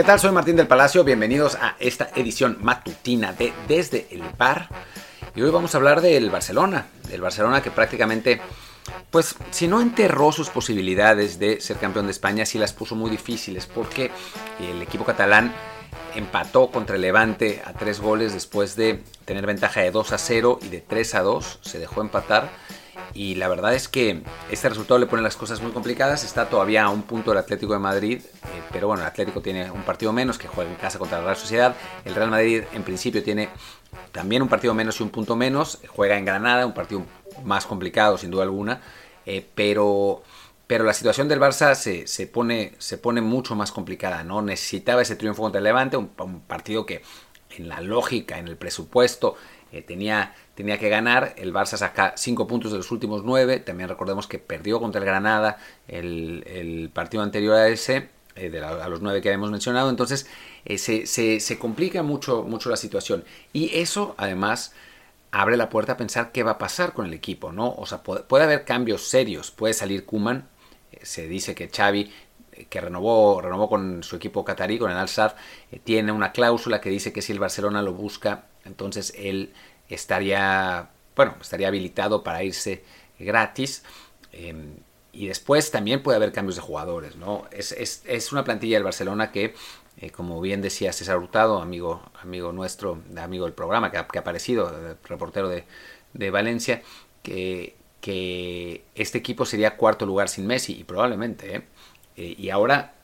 ¿Qué tal? Soy Martín del Palacio. Bienvenidos a esta edición matutina de Desde el Bar. Y hoy vamos a hablar del Barcelona. Del Barcelona que prácticamente, pues, si no enterró sus posibilidades de ser campeón de España, sí las puso muy difíciles porque el equipo catalán empató contra el Levante a tres goles después de tener ventaja de 2 a 0 y de 3 a 2. Se dejó empatar y la verdad es que este resultado le pone las cosas muy complicadas. Está todavía a un punto el Atlético de Madrid, eh, pero bueno, el Atlético tiene un partido menos que juega en casa contra la Real Sociedad. El Real Madrid en principio tiene también un partido menos y un punto menos. Juega en Granada, un partido más complicado sin duda alguna, eh, pero pero la situación del Barça se, se, pone, se pone mucho más complicada, ¿no? Necesitaba ese triunfo contra el Levante, un, partido que en la lógica, en el presupuesto, eh, tenía, tenía que ganar. El Barça saca 5 puntos de los últimos 9. También recordemos que perdió contra el Granada el, partido anterior a ese, eh, a los 9 que habíamos mencionado. Entonces eh, se, se, complica mucho, mucho la situación. Y eso, además, abre la puerta a pensar qué va a pasar con el equipo, ¿no? O sea, puede, puede haber cambios serios. Puede salir Kuman se dice que Xavi que renovó, renovó con su equipo catarí, con el Al-Sadd, eh, tiene una cláusula que dice que si el Barcelona lo busca, entonces él estaría, bueno, estaría habilitado para irse gratis. Em, y después también puede haber cambios de jugadores, ¿no? Es, es, es una plantilla del Barcelona que, eh, como bien decía César Hurtado, amigo, amigo nuestro, amigo del programa, que ha, aparecido, reportero de, de Valencia, que que este equipo sería cuarto lugar sin Messi, y probablemente, ¿eh? Eh, y ahora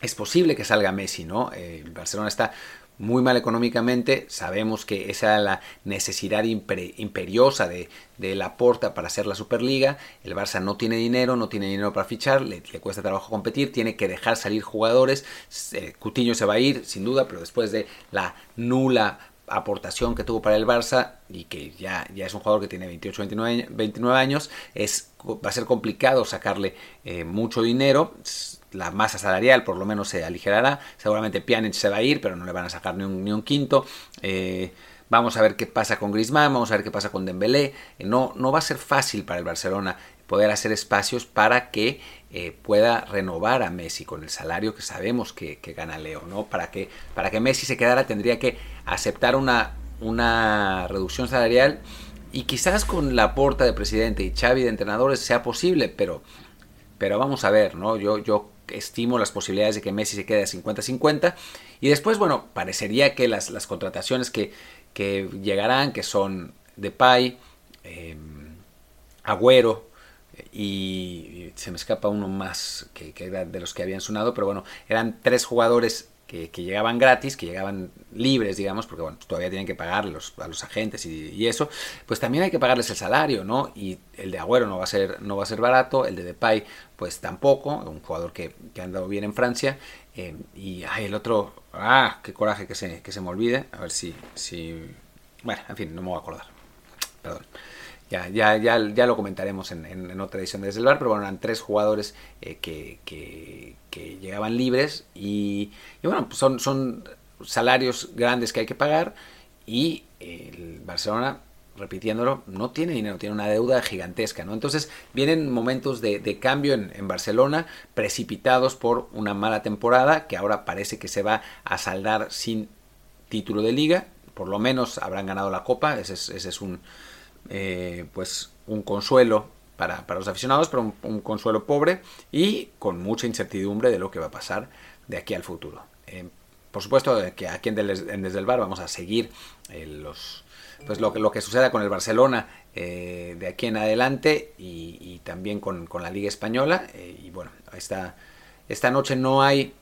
es posible que salga Messi, ¿no? Eh, Barcelona está muy mal económicamente, sabemos que esa es la necesidad imperiosa de, de la Porta para hacer la Superliga, el Barça no tiene dinero, no tiene dinero para fichar, le, cuesta trabajo competir, tiene que dejar salir jugadores, Cutiño se va a ir, sin duda, pero después de la nula aportación que tuvo para el Barça y que ya, ya es un jugador que tiene 28, 29, 29 años, es, va a ser complicado sacarle eh, mucho dinero. La masa salarial por lo menos se aligerará. Seguramente Pjanic se va a ir, pero no le van a sacar ni un, ni un quinto. Eh, vamos a ver qué pasa con Griezmann, vamos a ver qué pasa con Dembélé. Eh, no, no va a ser fácil para el Barcelona poder hacer espacios para que eh, pueda renovar a Messi con el salario que sabemos que, gana Leo, ¿no? Para que, para que Messi se quedara tendría que aceptar una, una reducción salarial y quizás con la porta de presidente y Xavi de entrenadores sea posible, pero, pero vamos a ver, ¿no? Yo, yo estimo las posibilidades de que Messi se quede a 50-50 y después, bueno, parecería que las, las contrataciones que, que llegarán, que son Depay, eh, Agüero, y se me escapa uno más que, era de los que habían sonado, pero bueno, eran tres jugadores que, llegaban gratis, que llegaban libres, digamos, porque bueno, todavía tienen que pagar a los agentes y, eso, pues también hay que pagarles el salario, ¿no? Y el de Agüero no va a ser, no va a ser barato, el de Depay, pues tampoco, un jugador que, que ha andado bien en Francia, eh, y el otro, ah, qué coraje que se, que se me olvide, a ver si, si, bueno, en fin, no me voy a acordar, perdón. Ya, ya, ya, ya lo comentaremos en, otra edición de Desde el Bar, pero bueno, eran tres jugadores eh, que, que, llegaban libres y, bueno, pues son, son salarios grandes que hay que pagar y el Barcelona repitiéndolo, no tiene dinero, tiene una deuda gigantesca, ¿no? Entonces vienen momentos de, de cambio en, en, Barcelona, precipitados por una mala temporada, que ahora parece que se va a saldar sin título de liga, por lo menos habrán ganado la copa, ese es, ese es un, eh, pues un consuelo para, los aficionados, pero un, consuelo pobre y con mucha incertidumbre de lo que va a pasar de aquí al futuro. Eh, por supuesto que aquí en, Desde el Bar vamos a seguir eh, los, pues lo, que, lo que suceda con el Barcelona de aquí en adelante y, también con, la Liga Española. y bueno, esta, esta noche no hay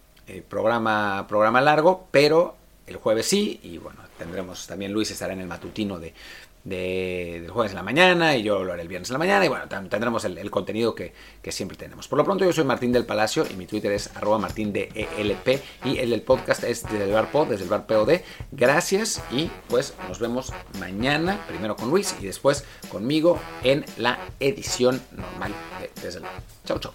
programa, programa largo, pero el jueves sí. Y bueno, tendremos también Luis estará en el matutino de, de, del jueves en la mañana y yo lo haré el viernes en la mañana y bueno, tendremos el, contenido que, siempre tenemos. Por lo pronto yo soy Martín del Palacio y mi Twitter es arroba martín ELP y el podcast es desde el bar pod, desde el bar POD. Gracias y pues nos vemos mañana, primero con Luis y después conmigo en la edición normal de Desde el Bar. Chau, chau.